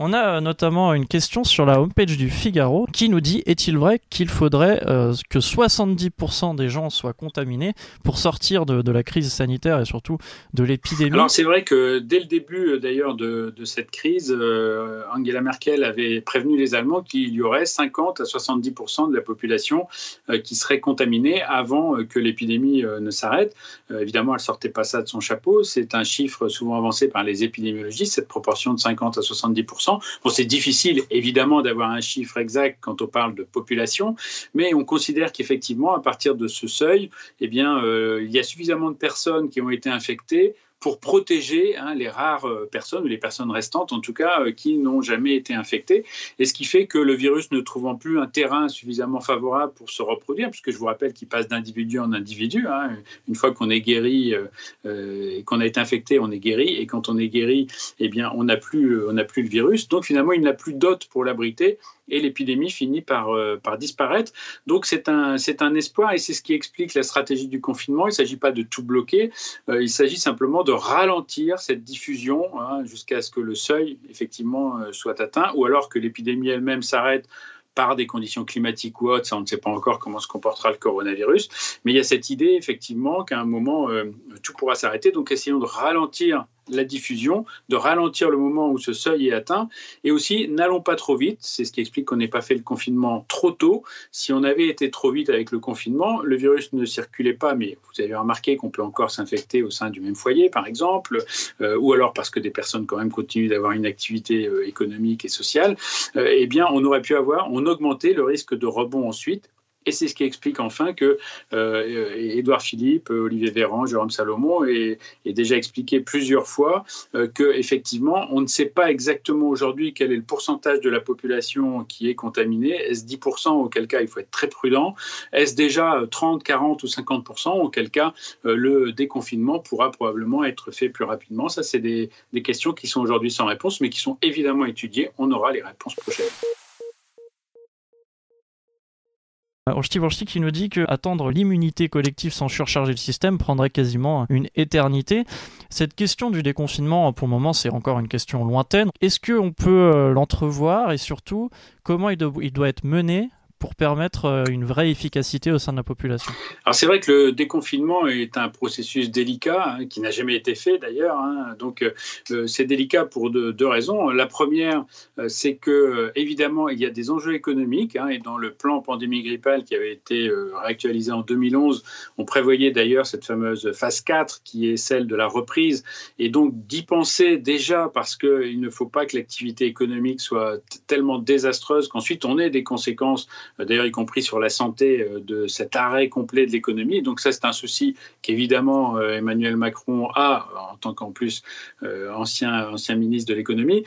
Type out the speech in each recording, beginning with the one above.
On a euh, notamment une question sur la homepage du Figaro qui nous dit est-il vrai qu'il faudrait euh, que 70% des gens soient contaminés pour sortir de, la crise sanitaire et surtout de l'épidémie? Alors c'est vrai que dès le début euh, d'ailleurs de, cette crise, Angela Merkel avait prévenu les Allemands qu'il y aurait 50 à 70% de la population qui serait contaminée avant que l'épidémie ne s'arrête. évidemment, elle sortait pas ça de son chapeau. C'est un chiffre souvent avancé par les épidémiologistes, cette proportion de 50 à 70%. C'est difficile évidemment d'avoir un chiffre exact quand on parle de population, mais on considère qu'effectivement, à partir de ce seuil, eh euh, il y a suffisamment de personnes qui ont été infectées pour protéger hein, les rares euh, personnes, ou les personnes restantes en tout cas, euh, qui n'ont jamais été infectées. Et ce qui fait que le virus ne trouvant plus un terrain suffisamment favorable pour se reproduire, puisque je vous rappelle qu'il passe d'individu en individu, hein, une fois qu'on est guéri euh, et qu'on a été infecté, on est guéri, et quand on est guéri, eh bien, on n'a plus, plus le virus. Donc finalement, il n'a plus d'hôte pour l'abriter et l'épidémie finit par, euh, par disparaître. Donc c'est un, espoir et c'est ce qui explique la stratégie du confinement. Il ne s'agit pas de tout bloquer, euh, il s'agit simplement de ralentir cette diffusion hein, jusqu'à ce que le seuil effectivement euh, soit atteint ou alors que l'épidémie elle-même s'arrête par des conditions climatiques ou autres, on ne sait pas encore comment se comportera le coronavirus, mais il y a cette idée effectivement qu'à un moment tout pourra s'arrêter, donc essayons de ralentir la diffusion, de ralentir le moment où ce seuil est atteint. Et aussi, n'allons pas trop vite. C'est ce qui explique qu'on n'ait pas fait le confinement trop tôt. Si on avait été trop vite avec le confinement, le virus ne circulait pas. Mais vous avez remarqué qu'on peut encore s'infecter au sein du même foyer, par exemple, euh, ou alors parce que des personnes quand même continuent d'avoir une activité euh, économique et sociale. Euh, eh bien, on aurait pu avoir, on augmentait le risque de rebond ensuite et c'est ce qui explique enfin que euh, Édouard Philippe, Olivier Véran, Jérôme Salomon aient, déjà expliqué plusieurs fois euh, qu'effectivement, on ne sait pas exactement aujourd'hui quel est le pourcentage de la population qui est contaminée. Est-ce 10%, auquel cas il faut être très prudent Est-ce déjà 30, 40 ou 50%, auquel cas euh, le déconfinement pourra probablement être fait plus rapidement Ça, c'est des, des questions qui sont aujourd'hui sans réponse, mais qui sont évidemment étudiées. On aura les réponses prochaines. Steve qui nous dit que attendre l'immunité collective sans surcharger le système prendrait quasiment une éternité. Cette question du déconfinement, pour le moment, c'est encore une question lointaine. Est-ce qu'on peut euh, l'entrevoir? Et surtout comment il doit être mené pour permettre euh, une vraie efficacité au sein de la population Alors c'est vrai que le déconfinement est un processus délicat, hein, qui n'a jamais été fait d'ailleurs. Hein. donc euh, c'est délicat pour deux, raisons. La première, euh, c'est que évidemment il y a des enjeux économiques, hein, et dans le plan pandémie grippale qui avait été réactualisé en 2011, on prévoyait d'ailleurs cette fameuse phase 4 qui est celle de la reprise, et donc d'y penser déjà parce qu'il ne faut pas que l'activité économique soit tellement désastreuse qu'ensuite on ait des conséquences d'ailleurs y compris sur la santé euh, de cet arrêt complet de l'économie. Donc ça, c'est un souci qu'évidemment euh, Emmanuel Macron a en tant qu'en plus euh, ancien, ancien ministre de l'économie.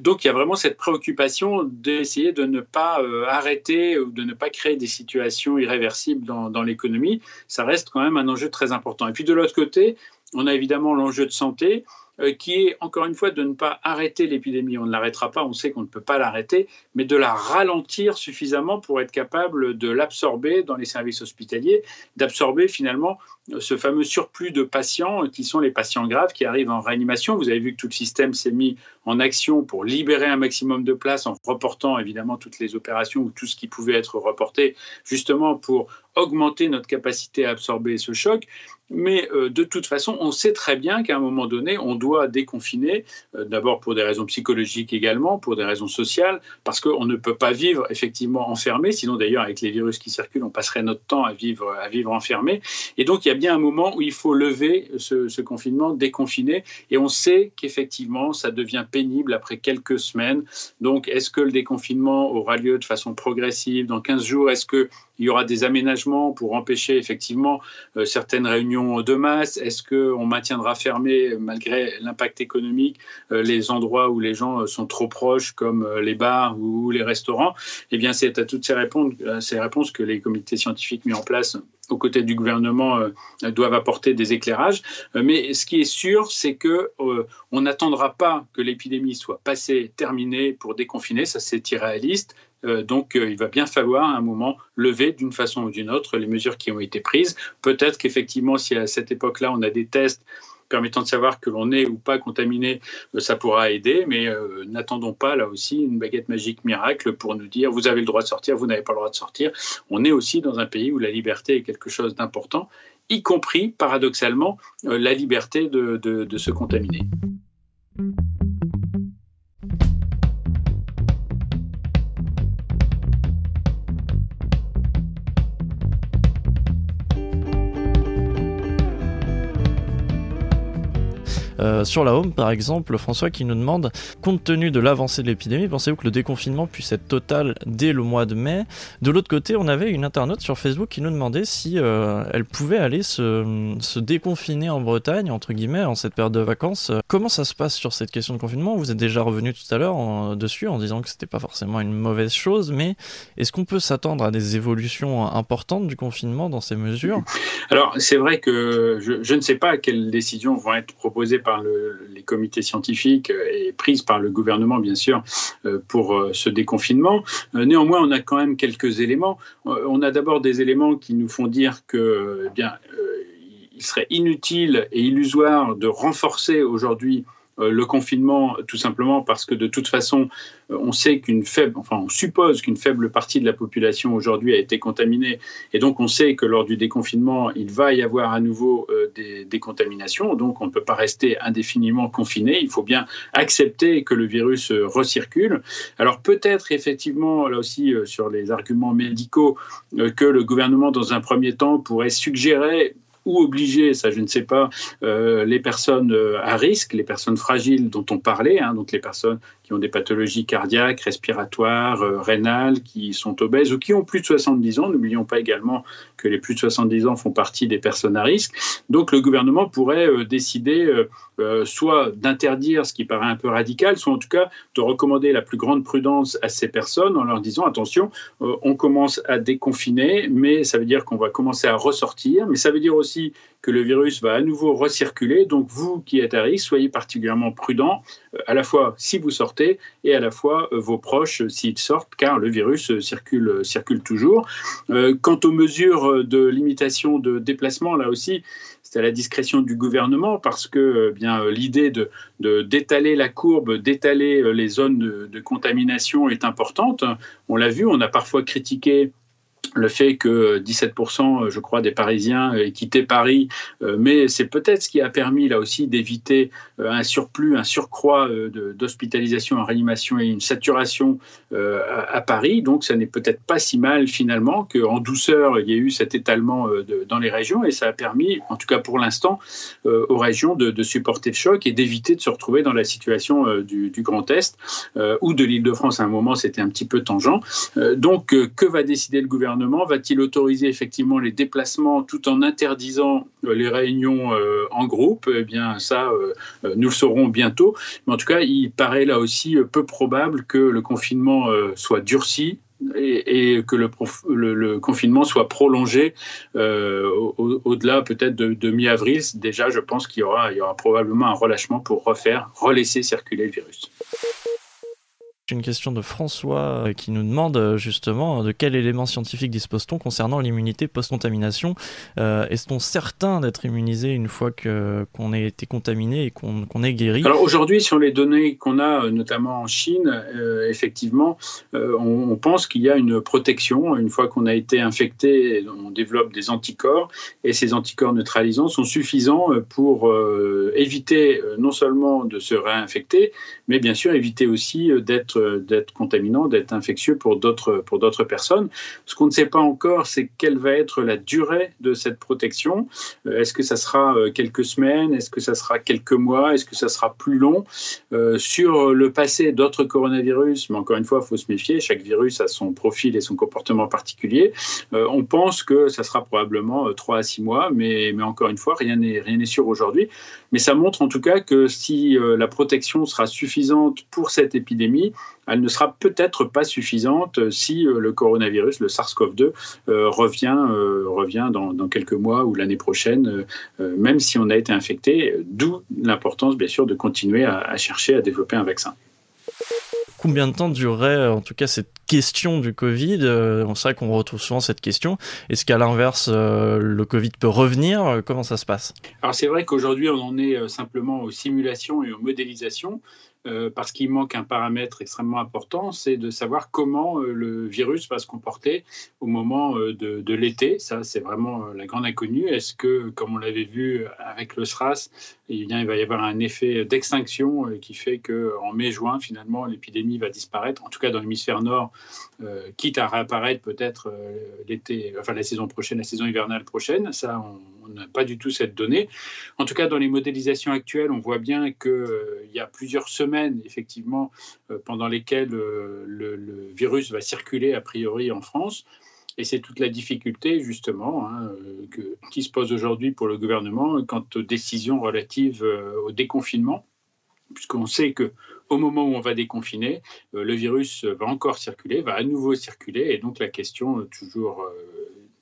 donc il y a vraiment cette préoccupation d'essayer de ne pas arrêter ou de ne pas créer des situations irréversibles dans, dans l'économie. Ça reste quand même un enjeu très important. Et puis de l'autre côté, on a évidemment l'enjeu de santé. Euh, qui est encore une fois de ne pas arrêter l'épidémie. On ne l'arrêtera pas, on sait qu'on ne peut pas l'arrêter, mais de la ralentir suffisamment pour être capable de l'absorber dans les services hospitaliers, d'absorber finalement ce fameux surplus de patients qui sont les patients graves qui arrivent en réanimation. Vous avez vu que tout le système s'est mis en action pour libérer un maximum de places en reportant évidemment toutes les opérations ou tout ce qui pouvait être reporté, justement pour augmenter notre capacité à absorber ce choc. Mais euh, de toute façon, on sait très bien qu'à un moment donné, on doit déconfiner, euh, d'abord pour des raisons psychologiques également, pour des raisons sociales, parce qu'on ne peut pas vivre effectivement enfermé, sinon d'ailleurs avec les virus qui circulent, on passerait notre temps à vivre, à vivre enfermé. Et donc il y a bien un moment où il faut lever ce, ce confinement, déconfiner, et on sait qu'effectivement, ça devient pénible après quelques semaines. Donc est-ce que le déconfinement aura lieu de façon progressive dans 15 jours? Est-ce que il y aura des aménagements pour empêcher effectivement euh, certaines réunions de masse? Est-ce qu'on maintiendra fermé malgré l'impact économique, les endroits où les gens sont trop proches, comme les bars ou les restaurants, eh bien, c'est à toutes ces réponses, que les comités scientifiques mis en place aux côtés du gouvernement doivent apporter des éclairages. mais ce qui est sûr, c'est que n'attendra pas que l'épidémie soit passée, terminée pour déconfiner. Ça, c'est irréaliste. Euh, donc, euh, il va bien falloir à un moment lever d'une façon ou d'une autre les mesures qui ont été prises. Peut-être qu'effectivement, si à cette époque-là, on a des tests permettant de savoir que l'on est ou pas contaminé, euh, ça pourra aider, mais n'attendons pas là aussi une baguette magique miracle pour nous dire vous avez le droit de sortir, vous n'avez pas le droit de sortir. On est aussi dans un pays où la liberté est quelque chose d'important, y compris, paradoxalement, la liberté de se contaminer. Euh, sur la home, par exemple, François qui nous demande, compte tenu de l'avancée de l'épidémie, pensez-vous que le déconfinement puisse être total dès le mois de mai? De l'autre côté, on avait une internaute sur Facebook qui nous demandait si euh, elle pouvait aller se, déconfiner en Bretagne, entre guillemets, en cette période de vacances. Comment ça se passe sur cette question de confinement? Vous êtes déjà revenu tout à l'heure dessus en disant que c'était pas forcément une mauvaise chose, mais est-ce qu'on peut s'attendre à des évolutions importantes du confinement dans ces mesures? Alors, c'est vrai que je ne sais pas quelles décisions vont être proposées par les comités scientifiques et prise par le gouvernement, bien sûr, euh, pour euh, ce déconfinement. Euh, néanmoins, on a quand même quelques éléments. On a d'abord des éléments qui nous font dire que, bien, il serait inutile et illusoire de renforcer aujourd'hui le confinement tout simplement parce que de toute façon, euh, on sait qu'une faible, enfin on suppose qu'une faible partie de la population aujourd'hui a été contaminée. Et donc on sait que lors du déconfinement, il va y avoir à nouveau euh, des décontaminations, donc on ne peut pas rester indéfiniment confiné, il faut bien accepter que le virus recircule. Alors peut-être effectivement, là aussi sur les arguments médicaux, que le gouvernement dans un premier temps pourrait suggérer ou obliger, ça je ne sais pas, euh, les personnes euh, à risque, les personnes fragiles dont on parlait, hein, donc les personnes qui ont des pathologies cardiaques, respiratoires, euh, rénales, qui sont obèses ou qui ont plus de 70 ans. N'oublions pas également que les plus de 70 ans font partie des personnes à risque. Donc le gouvernement pourrait décider soit d'interdire ce qui paraît un peu radical, soit en tout cas de recommander la plus grande prudence à ces personnes en leur disant attention, on commence à déconfiner, mais ça veut dire qu'on va commencer à ressortir, mais ça veut dire aussi que le virus va à nouveau recirculer. Donc vous qui êtes à risque, soyez particulièrement prudents, euh, à la fois si vous sortez et à la fois euh, vos proches s'ils sortent, car le virus euh, circule, toujours. quant aux mesures de limitation de déplacement, là aussi, c'est à la discrétion du gouvernement parce que bien l'idée de, d'étaler la courbe, d'étaler les zones de contamination est importante. On l'a vu, on a parfois critiqué le fait que 17%, je crois, des Parisiens aient quitté Paris, euh, mais c'est peut-être ce qui a permis là aussi d'éviter euh, un surplus, un surcroît euh, d'hospitalisation en réanimation et une saturation à Paris. Donc, ça n'est peut-être pas si mal finalement qu'en douceur, il y ait eu cet étalement dans les régions et ça a permis, en tout cas pour l'instant, aux régions de, supporter le choc et d'éviter de se retrouver dans la situation du, du Grand Est ou de l'Île-de-France. À un moment, c'était un petit peu tangent. donc, que va décider le gouvernement va-t-il autoriser effectivement les déplacements tout en interdisant euh, les réunions euh, en groupe? Eh bien, ça, euh, nous le saurons bientôt. Mais en tout cas, il paraît là aussi peu probable que le confinement soit durci et, que le, confinement soit prolongé au-delà peut-être de, mi-avril. Déjà, je pense qu'il y y aura probablement un relâchement pour refaire, relaisser circuler le virus une question de François euh, qui nous demande euh, justement de quel élément scientifique dispose-t-on concernant l'immunité post-contamination? Euh, Est-on certain d'être immunisé une fois qu'on ait été contaminé et qu'on est guéri? Alors aujourd'hui, sur les données qu'on a, notamment en Chine, effectivement, on, pense qu'il y a une protection. Une fois qu'on a été infecté, on développe des anticorps et ces anticorps neutralisants sont suffisants pour éviter non seulement de se réinfecter, mais bien sûr éviter aussi d'être d'être contaminant, d'être infectieux pour d'autres personnes. Ce qu'on ne sait pas encore, c'est quelle va être la durée de cette protection. Est-ce que ça sera quelques semaines? Est-ce que ça sera quelques mois? Est-ce que ça sera plus long? Sur le passé d'autres coronavirus, mais encore une fois, il faut se méfier. Chaque virus a son profil et son comportement particulier. on pense que ça sera probablement 3 à 6 mois, mais, mais encore une fois, rien n'est sûr aujourd'hui. Mais ça montre en tout cas que si euh, la protection sera suffisante pour cette épidémie, elle ne sera peut-être pas suffisante euh, si euh, le coronavirus, le SARS-CoV-2, revient, revient dans, quelques mois ou l'année prochaine, même si on a été infecté, d'où l'importance bien sûr de continuer à chercher à développer un vaccin combien de temps durerait en tout cas cette question du Covid euh, On sait qu'on retrouve souvent cette question. Est-ce qu'à l'inverse, euh, le Covid peut revenir? Comment ça se passe? Alors c'est vrai qu'aujourd'hui, on en est euh, simplement aux simulations et aux modélisations. Euh, parce qu'il manque un paramètre extrêmement important, c'est de savoir comment euh, le virus va se comporter au moment euh, de, l'été. Ça, c'est vraiment la grande inconnue. Est-ce que, comme on l'avait vu avec le SRAS, eh il va y avoir un effet d'extinction qui fait qu'en mai-juin, finalement, l'épidémie va disparaître, en tout cas dans l'hémisphère nord, quitte à réapparaître peut-être l'été, enfin la saison prochaine, la saison hivernale prochaine. Ça, on n'a pas du tout cette donnée. En tout cas, dans les modélisations actuelles, on voit bien qu'il y a plusieurs semaines effectivement, euh, pendant lesquelles euh, le, virus va circuler a priori en France. Et c'est toute la difficulté, justement, hein, euh, qui se pose aujourd'hui pour le gouvernement quant aux décisions relatives au déconfinement, puisqu'on sait que au moment où on va déconfiner, le virus va encore circuler, va à nouveau circuler, et donc la question toujours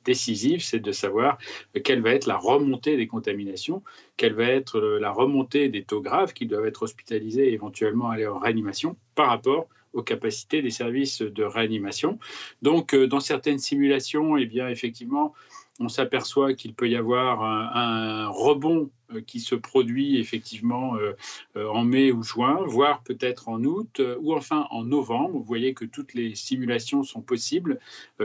décisive, c'est de savoir quelle va être la remontée des contaminations, quelle va être la remontée des taux graves qui doivent être hospitalisés et éventuellement aller en réanimation par rapport aux capacités des services de réanimation. Donc, euh, dans certaines simulations, eh bien, effectivement, on s'aperçoit qu'il peut y avoir un, rebond euh, qui se produit effectivement euh, euh, en mai ou juin, voire peut-être en août ou enfin en novembre. Vous voyez que toutes les simulations sont possibles.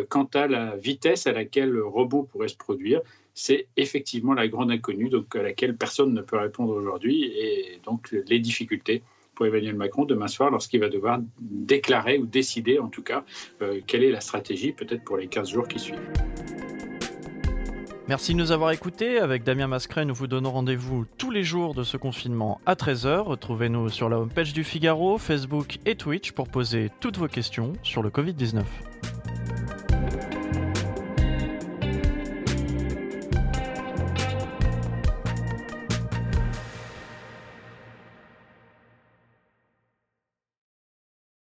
Quant à la vitesse à laquelle le rebond pourrait se produire, c'est effectivement la grande inconnue, donc à laquelle personne ne peut répondre aujourd'hui, et donc les difficultés pour Emmanuel Macron demain soir lorsqu'il va devoir déclarer ou décider en tout cas quelle est la stratégie peut-être pour les 15 jours qui suivent. Merci de nous avoir écoutés. Avec Damien Mascret, nous vous donnons rendez-vous tous les jours de ce confinement à 13h. Retrouvez-nous sur la homepage du Figaro, Facebook et Twitch pour poser toutes vos questions sur le Covid-19.